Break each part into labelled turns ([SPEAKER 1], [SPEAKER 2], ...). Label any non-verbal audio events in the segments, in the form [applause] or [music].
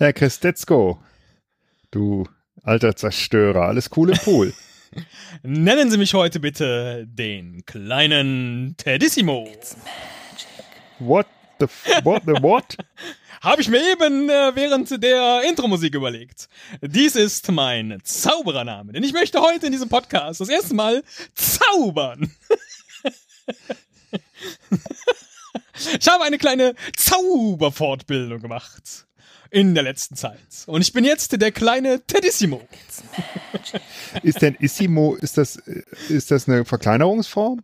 [SPEAKER 1] Herr
[SPEAKER 2] Christetzko. Du alter Zerstörer, alles cool im Pool. [laughs]
[SPEAKER 1] Nennen Sie mich heute bitte den kleinen Tedissimo.
[SPEAKER 2] What the, f- what the what? [laughs]
[SPEAKER 1] Habe ich mir eben äh, während der Intro-Musik überlegt. Dies ist mein Zauberername, denn ich möchte heute in diesem Podcast das erste Mal zaubern. [laughs] ich habe eine kleine Zauberfortbildung gemacht in der letzten Zeit. Und ich bin jetzt der kleine Tedissimo.
[SPEAKER 2] Ist denn Issimo, ist das, äh, ist das eine Verkleinerungsform?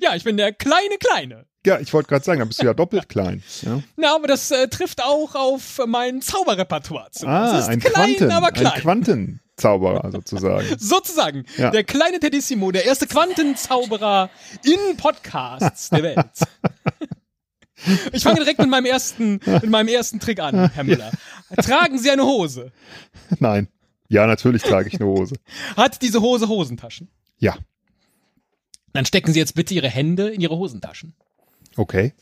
[SPEAKER 1] Ja, ich bin der kleine Kleine.
[SPEAKER 2] Ja, ich wollte gerade sagen, da bist du ja doppelt [laughs] klein. Ja?
[SPEAKER 1] Na, aber das äh, trifft auch auf mein Zauberrepertoire zu.
[SPEAKER 2] Ah, ein
[SPEAKER 1] klein,
[SPEAKER 2] Quanten,
[SPEAKER 1] aber
[SPEAKER 2] ein
[SPEAKER 1] klein.
[SPEAKER 2] Quantenzauberer sozusagen. [laughs]
[SPEAKER 1] Sozusagen.
[SPEAKER 2] Ja.
[SPEAKER 1] Der kleine Tedissimo, der erste Quantenzauberer in Podcasts der Welt. [laughs] Ich fange direkt mit meinem ersten, mit meinem ersten Trick an, [laughs] Herr Müller. Tragen Sie eine Hose.
[SPEAKER 2] Nein. Ja, natürlich trage ich eine Hose.
[SPEAKER 1] Hat diese Hose Hosentaschen?
[SPEAKER 2] Ja,
[SPEAKER 1] Dann stecken Sie jetzt bitte Ihre Hände in Ihre Hosentaschen.
[SPEAKER 2] okay.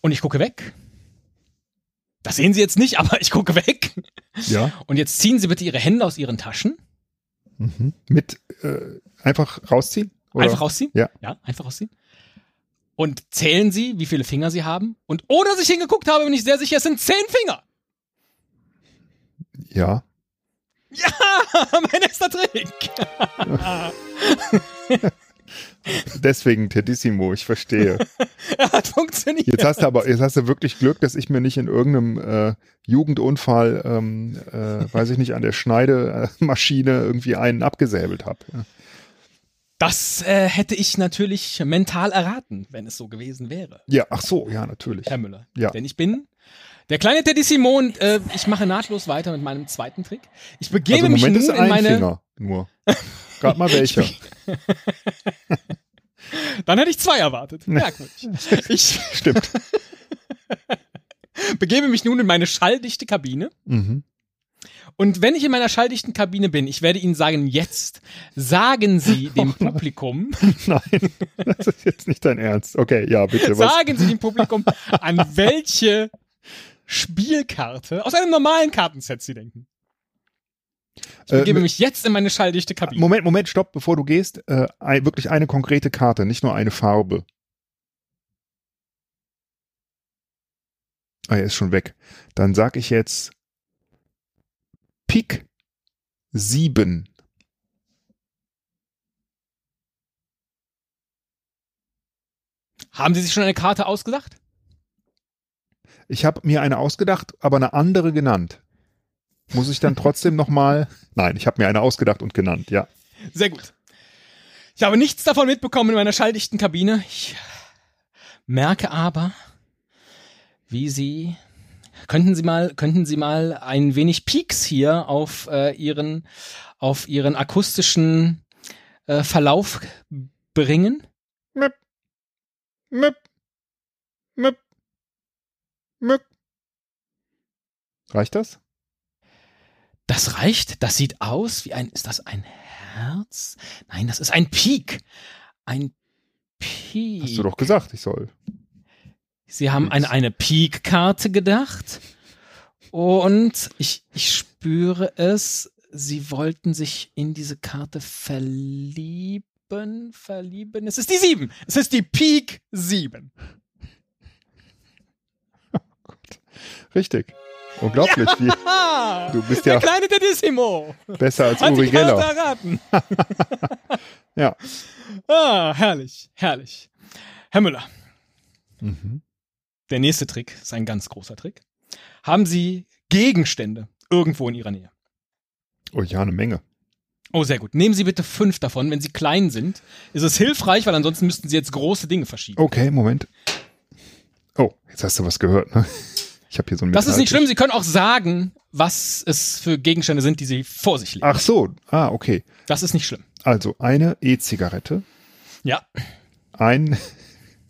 [SPEAKER 1] Und ich gucke weg. Das sehen Sie jetzt nicht, aber ich gucke weg.
[SPEAKER 2] Ja.
[SPEAKER 1] Und jetzt ziehen Sie bitte Ihre Hände aus Ihren Taschen.
[SPEAKER 2] Mhm. Mit äh, einfach rausziehen? Oder?
[SPEAKER 1] Einfach rausziehen.
[SPEAKER 2] Ja.
[SPEAKER 1] Ja, einfach rausziehen. Und zählen Sie, wie viele Finger Sie haben. Und ohne dass ich hingeguckt habe, bin ich sehr sicher, es sind zehn Finger.
[SPEAKER 2] Ja.
[SPEAKER 1] Ja, [laughs] mein erster Trick. [laughs]
[SPEAKER 2] Deswegen Tedissimo, ich verstehe. [laughs]
[SPEAKER 1] Er hat funktioniert.
[SPEAKER 2] Jetzt hast du aber, jetzt hast du wirklich Glück, dass ich mir nicht in irgendeinem äh, Jugendunfall, ähm, äh, weiß ich nicht, an der Schneidemaschine irgendwie einen abgesäbelt habe.
[SPEAKER 1] Das äh, hätte ich natürlich mental erraten, wenn es so gewesen wäre,
[SPEAKER 2] ja, ach so, ja, natürlich.
[SPEAKER 1] Herr Müller.
[SPEAKER 2] Ja.
[SPEAKER 1] Denn ich bin der kleine Teddy Simon. Äh, ich mache nahtlos weiter mit meinem zweiten Trick. Ich begebe
[SPEAKER 2] Also
[SPEAKER 1] mich nun
[SPEAKER 2] ist
[SPEAKER 1] in
[SPEAKER 2] ein
[SPEAKER 1] meine.
[SPEAKER 2] Finger nur. Gerade mal welcher. [laughs] [laughs]
[SPEAKER 1] Dann hätte ich zwei erwartet. Merkwürdig. [laughs] Ich
[SPEAKER 2] Stimmt.
[SPEAKER 1] begebe mich nun in meine schalldichte Kabine.
[SPEAKER 2] Mhm.
[SPEAKER 1] Und wenn ich in meiner schalldichten Kabine bin, ich werde Ihnen sagen, jetzt sagen Sie [laughs] dem Publikum, [laughs]
[SPEAKER 2] Nein, das ist jetzt nicht dein Ernst. Okay, ja, bitte. Was?
[SPEAKER 1] sagen Sie dem Publikum, an [laughs] welche Spielkarte aus einem normalen Kartenset Sie denken. Ich
[SPEAKER 2] Äh,
[SPEAKER 1] begebe
[SPEAKER 2] mit-
[SPEAKER 1] mich jetzt in meine schalldichte Kabine.
[SPEAKER 2] Moment, Moment, stopp, bevor du gehst. Äh, wirklich eine konkrete Karte, nicht nur eine Farbe. Ah, er ist schon weg. Dann sag ich jetzt Pik 7.
[SPEAKER 1] Haben Sie sich schon eine Karte ausgedacht?
[SPEAKER 2] Ich habe mir eine ausgedacht, aber eine andere genannt. Muss ich dann trotzdem nochmal. [laughs] Nein, ich habe mir eine ausgedacht und genannt, ja.
[SPEAKER 1] Sehr gut. Ich habe nichts davon mitbekommen in meiner schalldichten Kabine. Ich merke aber, wie Sie könnten Sie mal könnten Sie mal ein wenig Peaks hier auf äh, Ihren auf Ihren akustischen äh, Verlauf bringen?
[SPEAKER 2] Möp. Möp. Möp. Möp. Reicht das?
[SPEAKER 1] Das reicht. Das sieht aus wie ein ist das ein Herz? Nein, das ist ein Peak. Ein Peak.
[SPEAKER 2] Hast du doch gesagt, ich soll.
[SPEAKER 1] Sie haben an
[SPEAKER 2] Nix.
[SPEAKER 1] eine Peak-Karte gedacht. Und ich, ich spüre es. Sie wollten sich in diese Karte verlieben. Verlieben. Es ist die 7. Es ist die Peak 7.
[SPEAKER 2] Richtig. Unglaublich, wie
[SPEAKER 1] Ah, [laughs]
[SPEAKER 2] du bist
[SPEAKER 1] der
[SPEAKER 2] ja
[SPEAKER 1] kleine Tedissimo.
[SPEAKER 2] besser als
[SPEAKER 1] Hat
[SPEAKER 2] Uri Geller.
[SPEAKER 1] erraten. [laughs]
[SPEAKER 2] Ja.
[SPEAKER 1] Ah, herrlich, herrlich. Herr Müller,
[SPEAKER 2] Mhm.
[SPEAKER 1] Der nächste Trick ist ein ganz großer Trick. Haben Sie Gegenstände irgendwo in Ihrer Nähe?
[SPEAKER 2] Oh ja, eine Menge.
[SPEAKER 1] Oh, sehr gut. Nehmen Sie bitte fünf davon. Wenn sie klein sind, ist es hilfreich, weil ansonsten müssten Sie jetzt große Dinge verschieben.
[SPEAKER 2] Okay, Moment. Oh, jetzt hast du was gehört, ne? Ich habe hier so ein
[SPEAKER 1] das ist nicht schlimm. Sie können auch sagen, was es für Gegenstände sind, die Sie vor sich legen.
[SPEAKER 2] Ach so, ah, okay.
[SPEAKER 1] Das ist nicht schlimm.
[SPEAKER 2] Also eine E-Zigarette,
[SPEAKER 1] Ja.
[SPEAKER 2] ein,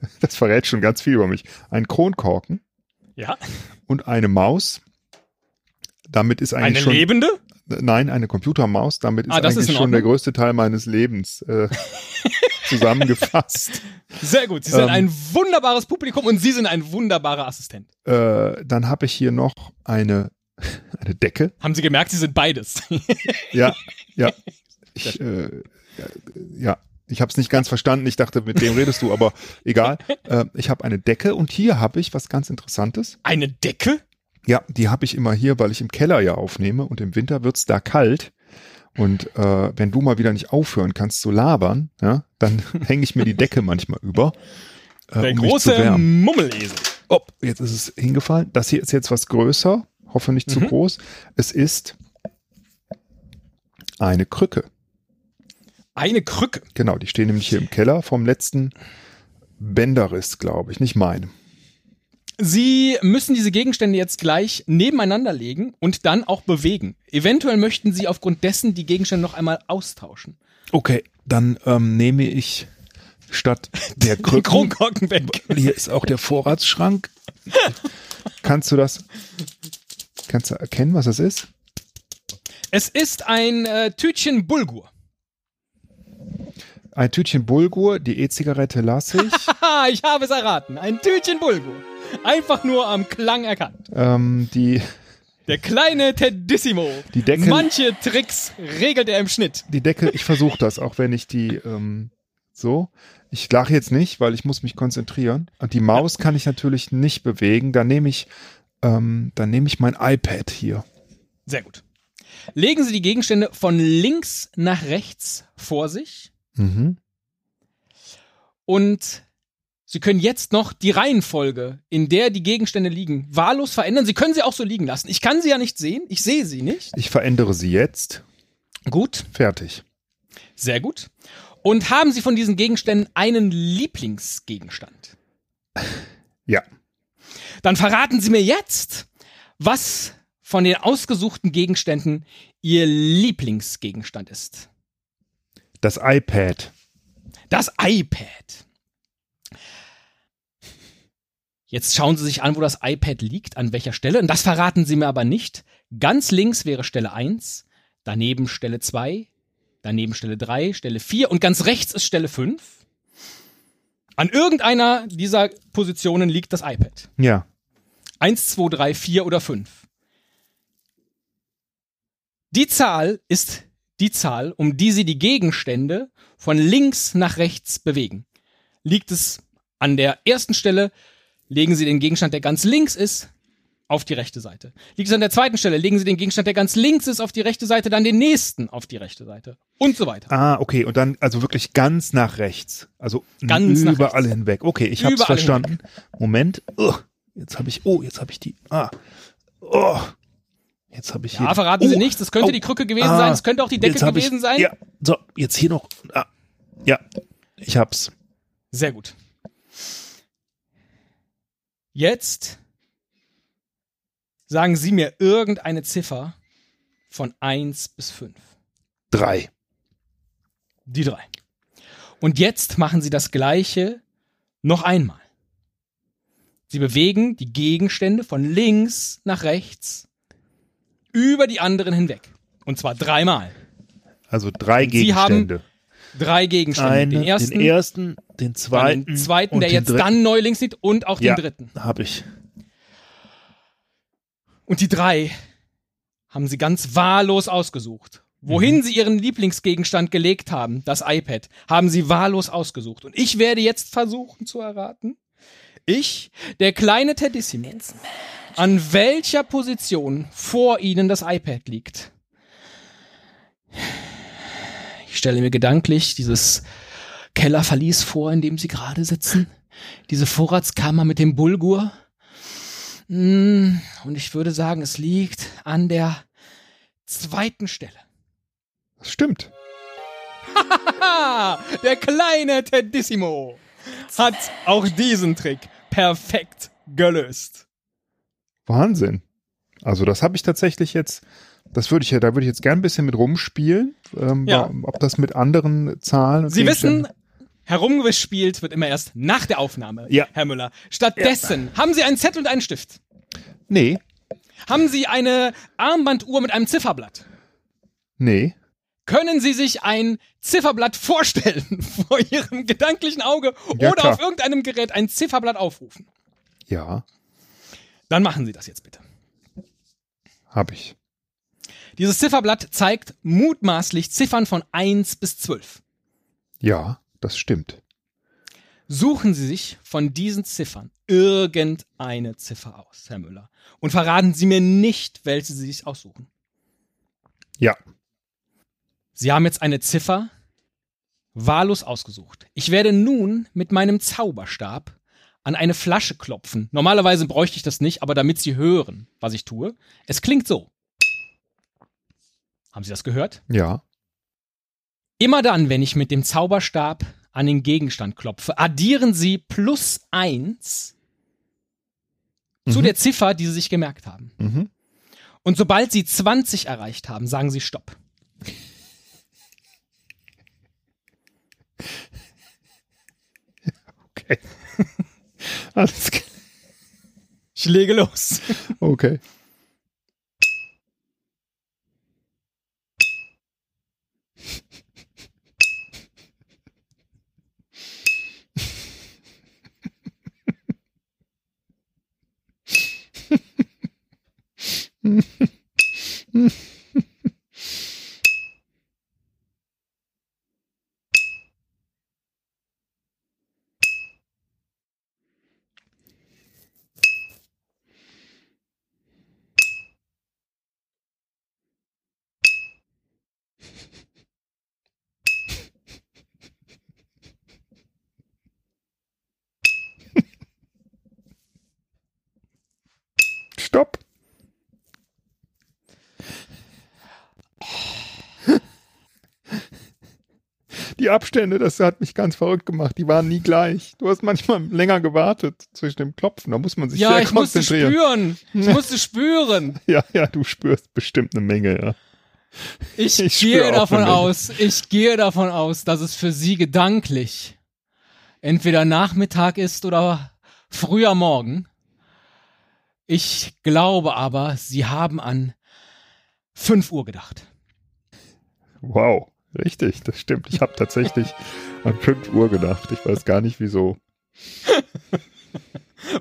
[SPEAKER 2] [laughs] das verrät schon ganz viel über mich, ein Kronkorken
[SPEAKER 1] Ja.
[SPEAKER 2] und eine Maus. Damit ist eigentlich
[SPEAKER 1] Eine
[SPEAKER 2] schon,
[SPEAKER 1] lebende?
[SPEAKER 2] nein, eine Computermaus. Damit ist
[SPEAKER 1] Ah, das
[SPEAKER 2] eigentlich
[SPEAKER 1] ist
[SPEAKER 2] schon der größte Teil meines Lebens äh, [laughs] zusammengefasst.
[SPEAKER 1] Sehr gut. Sie sind
[SPEAKER 2] Ähm.
[SPEAKER 1] ein wunderbares Publikum und Sie sind ein wunderbarer Assistent.
[SPEAKER 2] Äh, dann habe ich hier noch eine, [laughs] eine Decke.
[SPEAKER 1] Haben Sie gemerkt, Sie sind beides.
[SPEAKER 2] Ja, ja. Ich, äh, ja, ich habe es nicht ganz verstanden. Ich dachte, mit dem redest du, aber [laughs] egal. Äh, ich habe eine Decke und hier habe ich was ganz Interessantes.
[SPEAKER 1] Eine Decke?
[SPEAKER 2] Ja, die habe ich immer hier, weil ich im Keller ja aufnehme und im Winter wird's da kalt. Und äh, wenn du mal wieder nicht aufhören kannst zu labern, ja, dann [laughs] hänge ich mir die Decke manchmal über. Äh,
[SPEAKER 1] Der
[SPEAKER 2] um mich zu
[SPEAKER 1] große. Mummelesel.
[SPEAKER 2] Oh, jetzt ist es hingefallen. Das hier ist jetzt was größer, hoffe nicht zu
[SPEAKER 1] Mhm.
[SPEAKER 2] groß. Es ist eine Krücke.
[SPEAKER 1] Eine Krücke.
[SPEAKER 2] Genau, die stehen nämlich hier im Keller vom letzten Bänderriss, glaube ich, nicht meinem.
[SPEAKER 1] Sie müssen diese Gegenstände jetzt gleich nebeneinander legen und dann auch bewegen. Eventuell möchten Sie aufgrund dessen die Gegenstände noch einmal austauschen.
[SPEAKER 2] Okay, dann ähm, nehme ich statt der [laughs] Krücken,
[SPEAKER 1] weg.
[SPEAKER 2] hier ist auch der Vorratsschrank. Kannst du das, kannst du erkennen, was das ist?
[SPEAKER 1] Es ist ein äh, Tütchen Bulgur.
[SPEAKER 2] Ein Tütchen Bulgur, die E-Zigarette lasse ich. [laughs]
[SPEAKER 1] Ich habe es erraten. Ein Tütchen Bulgur. Einfach nur am Klang erkannt.
[SPEAKER 2] ähm, die,
[SPEAKER 1] Der kleine Tedissimo.
[SPEAKER 2] Die Deckel-
[SPEAKER 1] Manche Tricks regelt er im Schnitt.
[SPEAKER 2] die Decke, ich versuche das, auch wenn ich die ähm, so. Ich lache jetzt nicht, weil ich muss mich konzentrieren. Und die Maus kann ich natürlich nicht bewegen. Dann nehme ich, ähm, dann nehme ich mein iPad hier.
[SPEAKER 1] Sehr gut. Legen Sie die Gegenstände von links nach rechts vor sich
[SPEAKER 2] Mhm.
[SPEAKER 1] und Sie können jetzt noch die Reihenfolge, in der die Gegenstände liegen, wahllos verändern. Sie können sie auch so liegen lassen. Ich kann sie ja nicht sehen. Ich sehe sie nicht.
[SPEAKER 2] Ich verändere sie jetzt.
[SPEAKER 1] Gut,
[SPEAKER 2] Fertig.
[SPEAKER 1] sehr gut. Und haben Sie von diesen Gegenständen einen Lieblingsgegenstand? [laughs]
[SPEAKER 2] Ja.
[SPEAKER 1] Dann verraten Sie mir jetzt, was von den ausgesuchten Gegenständen Ihr Lieblingsgegenstand ist.
[SPEAKER 2] Das iPad.
[SPEAKER 1] Das iPad. Jetzt schauen Sie sich an, wo das iPad liegt, an welcher Stelle. Und das verraten Sie mir aber nicht. Ganz links wäre Stelle 1, daneben Stelle 2, daneben Stelle 3, Stelle 4 und ganz rechts ist Stelle 5. An irgendeiner dieser Positionen liegt das iPad.
[SPEAKER 2] Ja.
[SPEAKER 1] 1, 2, 3, 4 oder 5. Die Zahl ist die Zahl, um die Sie die Gegenstände von links nach rechts bewegen. Liegt es an der ersten Stelle, legen Sie den Gegenstand, der ganz links ist, auf die rechte Seite. Liegt es an der zweiten Stelle, legen Sie den Gegenstand, der ganz links ist, auf die rechte Seite, dann den nächsten auf die rechte Seite und so weiter.
[SPEAKER 2] Ah, okay. Und dann also wirklich ganz nach rechts. Also
[SPEAKER 1] Ganz
[SPEAKER 2] überall
[SPEAKER 1] rechts.
[SPEAKER 2] hinweg. Okay, ich hab's
[SPEAKER 1] Überall
[SPEAKER 2] verstanden. Moment. Ugh, jetzt habe ich. Oh, jetzt habe ich die. Ah. Oh. Jetzt habe ich
[SPEAKER 1] Ja,
[SPEAKER 2] hier.
[SPEAKER 1] verraten
[SPEAKER 2] oh,
[SPEAKER 1] Sie nichts, das könnte
[SPEAKER 2] au.
[SPEAKER 1] die Krücke gewesen
[SPEAKER 2] Ah,
[SPEAKER 1] sein, es könnte auch die Decke gewesen
[SPEAKER 2] ich,
[SPEAKER 1] sein.
[SPEAKER 2] Ja. So, jetzt hier noch. Ah. Ja. Ich hab's.
[SPEAKER 1] Sehr gut. Jetzt sagen Sie mir irgendeine Ziffer von 1 bis 5.
[SPEAKER 2] Drei.
[SPEAKER 1] Die drei. Und jetzt machen Sie das gleiche noch einmal. Sie bewegen die Gegenstände von links nach rechts über die anderen hinweg. Und zwar dreimal.
[SPEAKER 2] Also drei
[SPEAKER 1] Und Sie haben
[SPEAKER 2] Gegenstände.
[SPEAKER 1] Drei Gegenstände.
[SPEAKER 2] Eine,
[SPEAKER 1] den ersten,
[SPEAKER 2] den ersten, den zweiten,
[SPEAKER 1] den zweiten,
[SPEAKER 2] und
[SPEAKER 1] der
[SPEAKER 2] den
[SPEAKER 1] jetzt
[SPEAKER 2] dritten.
[SPEAKER 1] dann neu links liegt und auch
[SPEAKER 2] Ja.
[SPEAKER 1] den dritten.
[SPEAKER 2] Hab ich.
[SPEAKER 1] Und die drei haben sie ganz wahllos ausgesucht. Wohin sie ihren Lieblingsgegenstand gelegt haben, das iPad, haben sie wahllos ausgesucht. Und ich werde jetzt versuchen zu erraten, ich, der kleine Tedissimo, an welcher Position vor ihnen das iPad liegt. Ich stelle mir gedanklich dieses Kellerverlies vor, in dem sie gerade sitzen. Diese Vorratskammer mit dem Bulgur. Mm, Und ich würde sagen, es liegt an der zweiten Stelle.
[SPEAKER 2] Das stimmt. [laughs]
[SPEAKER 1] Der kleine Tedissimo hat auch diesen Trick perfekt gelöst.
[SPEAKER 2] Wahnsinn. Also das habe ich tatsächlich jetzt, das würde ich ja, da würde ich jetzt gern ein bisschen mit rumspielen, ähm,
[SPEAKER 1] Ja.
[SPEAKER 2] ob das mit anderen Zahlen. und
[SPEAKER 1] Sie wissen, herumgespielt wird immer erst nach der Aufnahme,
[SPEAKER 2] Ja.
[SPEAKER 1] Herr Müller. Stattdessen haben Sie einen Zettel und einen Stift.
[SPEAKER 2] Nee,
[SPEAKER 1] Haben Sie eine Armbanduhr mit einem Zifferblatt.
[SPEAKER 2] nee.
[SPEAKER 1] Können Sie sich ein Zifferblatt vorstellen [laughs] vor Ihrem gedanklichen Auge
[SPEAKER 2] Ja,
[SPEAKER 1] oder
[SPEAKER 2] klar.
[SPEAKER 1] auf irgendeinem Gerät ein Zifferblatt aufrufen?
[SPEAKER 2] Ja,
[SPEAKER 1] Dann machen Sie das jetzt bitte.
[SPEAKER 2] habe ich.
[SPEAKER 1] Dieses Zifferblatt zeigt mutmaßlich Ziffern von 1 bis 12.
[SPEAKER 2] Ja, das stimmt.
[SPEAKER 1] Suchen Sie sich von diesen Ziffern irgendeine Ziffer aus, Herr Müller. Und verraten Sie mir nicht, welche Sie sich aussuchen.
[SPEAKER 2] Ja,
[SPEAKER 1] Sie haben jetzt eine Ziffer wahllos ausgesucht. Ich werde nun mit meinem Zauberstab an eine Flasche klopfen. Normalerweise bräuchte ich das nicht, aber damit Sie hören, was ich tue. Es klingt so. Haben Sie das gehört?
[SPEAKER 2] ja,
[SPEAKER 1] Immer dann, wenn ich mit dem Zauberstab an den Gegenstand klopfe, addieren Sie plus eins zu
[SPEAKER 2] Mhm.
[SPEAKER 1] der Ziffer, die Sie sich gemerkt haben.
[SPEAKER 2] mhm.
[SPEAKER 1] Und sobald Sie 20 erreicht haben, sagen Sie Stopp. [laughs]
[SPEAKER 2] okay. Alles klar.
[SPEAKER 1] Ich lege los.
[SPEAKER 2] Okay. [laughs] Stopp. Die Abstände, das hat mich ganz verrückt gemacht. Die waren nie gleich. Du hast manchmal länger gewartet zwischen dem Klopfen. Da muss man sich
[SPEAKER 1] Ja,
[SPEAKER 2] sehr
[SPEAKER 1] ich musste
[SPEAKER 2] konzentrieren.
[SPEAKER 1] spüren. Ich musste spüren.
[SPEAKER 2] Ja, ja, du spürst bestimmt eine Menge, ja.
[SPEAKER 1] Ich,
[SPEAKER 2] Ich
[SPEAKER 1] gehe davon aus, ich gehe davon aus, dass es für Sie gedanklich entweder Nachmittag ist oder früher Morgen. Ich glaube aber, Sie haben an 5 Uhr gedacht.
[SPEAKER 2] Wow, richtig, das stimmt. Ich habe tatsächlich [laughs] an 5 Uhr gedacht. Ich weiß gar nicht wieso. [laughs]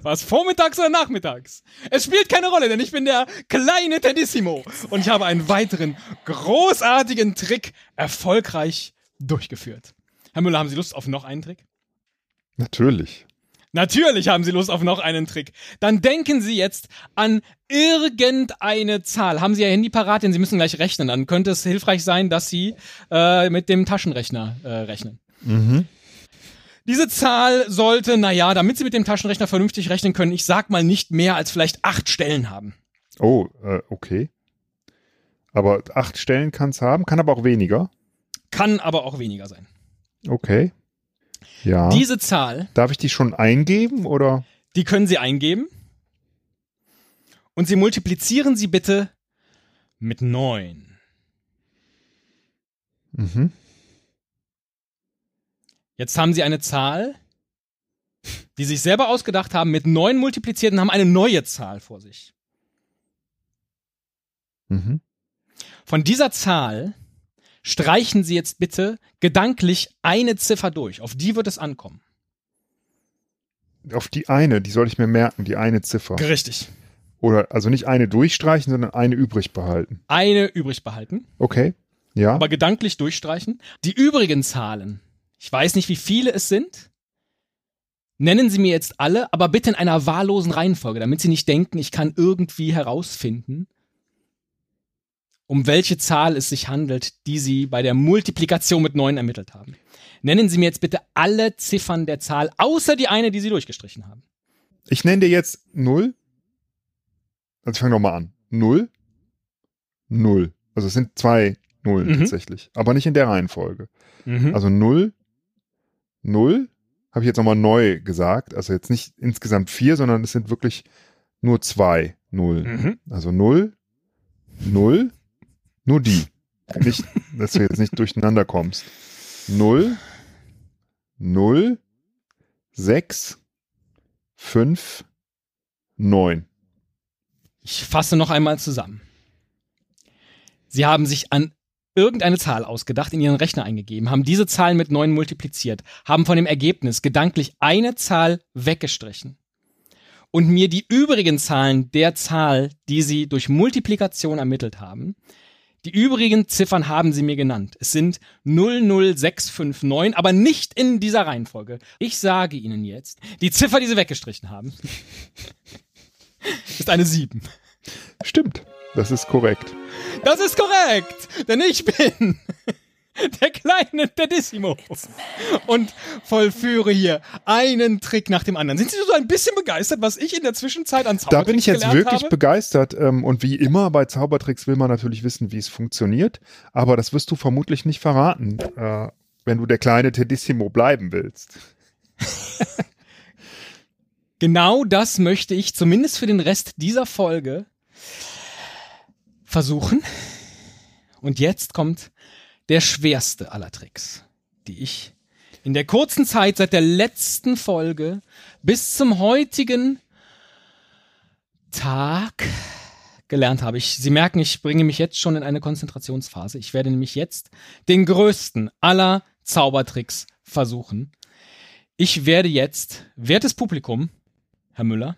[SPEAKER 1] Was vormittags oder nachmittags? Es spielt keine Rolle, denn ich bin der kleine Tedissimo und ich habe einen weiteren großartigen Trick erfolgreich durchgeführt. Herr Müller, haben Sie Lust auf noch einen Trick?
[SPEAKER 2] Natürlich.
[SPEAKER 1] Natürlich haben Sie Lust auf noch einen Trick. Dann denken Sie jetzt an irgendeine Zahl. Haben Sie Ihr Handy parat, denn Sie müssen gleich rechnen. Dann könnte es hilfreich sein, dass Sie äh, mit dem Taschenrechner äh, rechnen.
[SPEAKER 2] Mhm.
[SPEAKER 1] Diese Zahl sollte, naja, damit Sie mit dem Taschenrechner vernünftig rechnen können, ich sag mal nicht mehr als vielleicht acht Stellen haben.
[SPEAKER 2] Oh, äh, okay. Aber acht Stellen kann es haben, kann aber auch weniger.
[SPEAKER 1] Kann aber auch weniger sein.
[SPEAKER 2] Okay. Ja.
[SPEAKER 1] Diese Zahl,
[SPEAKER 2] Darf ich die schon eingeben oder?
[SPEAKER 1] die können Sie eingeben. Und Sie multiplizieren sie bitte mit neun.
[SPEAKER 2] Mhm.
[SPEAKER 1] Jetzt haben Sie eine Zahl, die sich selber ausgedacht haben, mit neun multipliziert und haben eine neue Zahl vor sich.
[SPEAKER 2] Mhm.
[SPEAKER 1] Von dieser Zahl streichen Sie jetzt bitte gedanklich eine Ziffer durch. Auf die wird es ankommen.
[SPEAKER 2] Auf die eine, die soll ich mir merken, die eine Ziffer.
[SPEAKER 1] Richtig.
[SPEAKER 2] Oder also nicht eine durchstreichen, sondern eine übrig behalten.
[SPEAKER 1] Eine übrig behalten,
[SPEAKER 2] Okay. Ja.
[SPEAKER 1] aber gedanklich durchstreichen. Die übrigen Zahlen, ich weiß nicht, wie viele es sind. Nennen Sie mir jetzt alle, aber bitte in einer wahllosen Reihenfolge, damit Sie nicht denken, ich kann irgendwie herausfinden, um welche Zahl es sich handelt, die Sie bei der Multiplikation mit neun ermittelt haben. Nennen Sie mir jetzt bitte alle Ziffern der Zahl, außer die eine, die Sie durchgestrichen haben.
[SPEAKER 2] ich nenne dir jetzt null. Also ich fange nochmal an. Null. Null. Also es sind zwei Nullen
[SPEAKER 1] Mhm.
[SPEAKER 2] tatsächlich. Aber nicht in der Reihenfolge.
[SPEAKER 1] Mhm.
[SPEAKER 2] Also null. Null. Habe ich jetzt nochmal neu gesagt. Also jetzt nicht insgesamt vier, sondern es sind wirklich nur zwei Nullen.
[SPEAKER 1] Mhm.
[SPEAKER 2] Also null. Null. Nur die. Nicht, dass du jetzt nicht durcheinander kommst. Null. Null. Sechs. Fünf. Neun.
[SPEAKER 1] Ich fasse noch einmal zusammen. Sie haben sich an irgendeine Zahl ausgedacht, in ihren Rechner eingegeben, haben diese Zahl mit 9 multipliziert, haben von dem Ergebnis gedanklich eine Zahl weggestrichen und mir die übrigen Zahlen der Zahl, die sie durch Multiplikation ermittelt haben, die übrigen Ziffern haben sie mir genannt. Es sind 00659, aber nicht in dieser Reihenfolge. Ich sage Ihnen jetzt, die Ziffer, die sie weggestrichen haben, [laughs] ist eine 7.
[SPEAKER 2] Stimmt, das ist korrekt.
[SPEAKER 1] Das ist korrekt, denn ich bin [laughs] der kleine Tedissimo und vollführe hier einen Trick nach dem anderen. Sind Sie so ein bisschen begeistert, was ich in der Zwischenzeit an Zaubertricks
[SPEAKER 2] Da bin ich jetzt wirklich
[SPEAKER 1] habe?
[SPEAKER 2] begeistert. Ähm, und wie immer bei Zaubertricks will man natürlich wissen, wie es funktioniert. Aber das wirst du vermutlich nicht verraten, äh, wenn du der kleine Tedissimo bleiben willst. [laughs]
[SPEAKER 1] Genau das möchte ich zumindest für den Rest dieser Folge versuchen. Und jetzt kommt der schwerste aller Tricks, die ich in der kurzen Zeit seit der letzten Folge bis zum heutigen Tag gelernt habe. Ich, Sie merken, ich bringe mich jetzt schon in eine Konzentrationsphase. Ich werde nämlich jetzt den größten aller Zaubertricks versuchen. Ich werde jetzt, wertes Publikum, Herr Müller,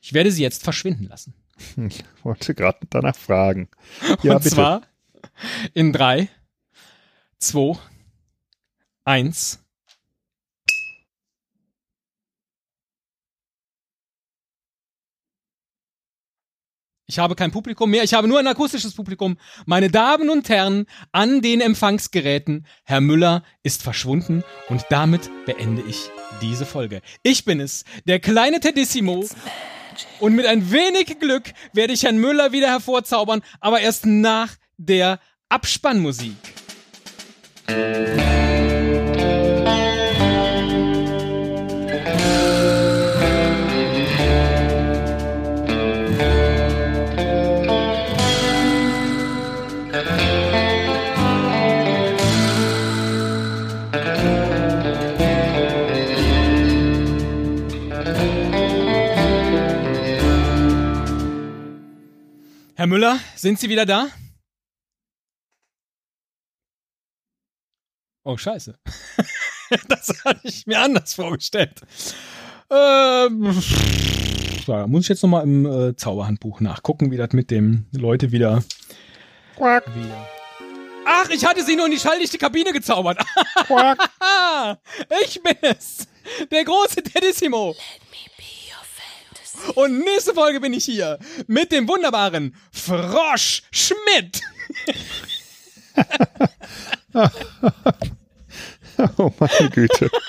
[SPEAKER 1] ich werde Sie jetzt verschwinden lassen.
[SPEAKER 2] Ich wollte gerade danach fragen. Ja,
[SPEAKER 1] Und
[SPEAKER 2] bitte.
[SPEAKER 1] zwar in drei, zwei, eins. Ich habe kein Publikum mehr, ich habe nur ein akustisches Publikum. Meine Damen und Herren, an den Empfangsgeräten, Herr Müller ist verschwunden und damit beende ich diese Folge. Ich bin es, der kleine Tedissimo. Und mit ein wenig Glück werde ich Herrn Müller wieder hervorzaubern, aber erst nach der Abspannmusik. Herr Müller, sind Sie wieder da? Oh, scheiße. [laughs] das hatte ich mir anders vorgestellt. Ähm, ja, muss ich jetzt nochmal im äh, Zauberhandbuch nachgucken, wie das mit dem Leute wieder,
[SPEAKER 2] Quack,
[SPEAKER 1] wieder. Ach, ich hatte sie nur in die schalldichte Kabine gezaubert.
[SPEAKER 2] quack. [laughs]
[SPEAKER 1] ich bin es. Der große Tedissimo. Und nächste Folge bin ich hier mit dem wunderbaren Frosch Schmidt. [laughs] [laughs]
[SPEAKER 2] oh, my Güte. [laughs]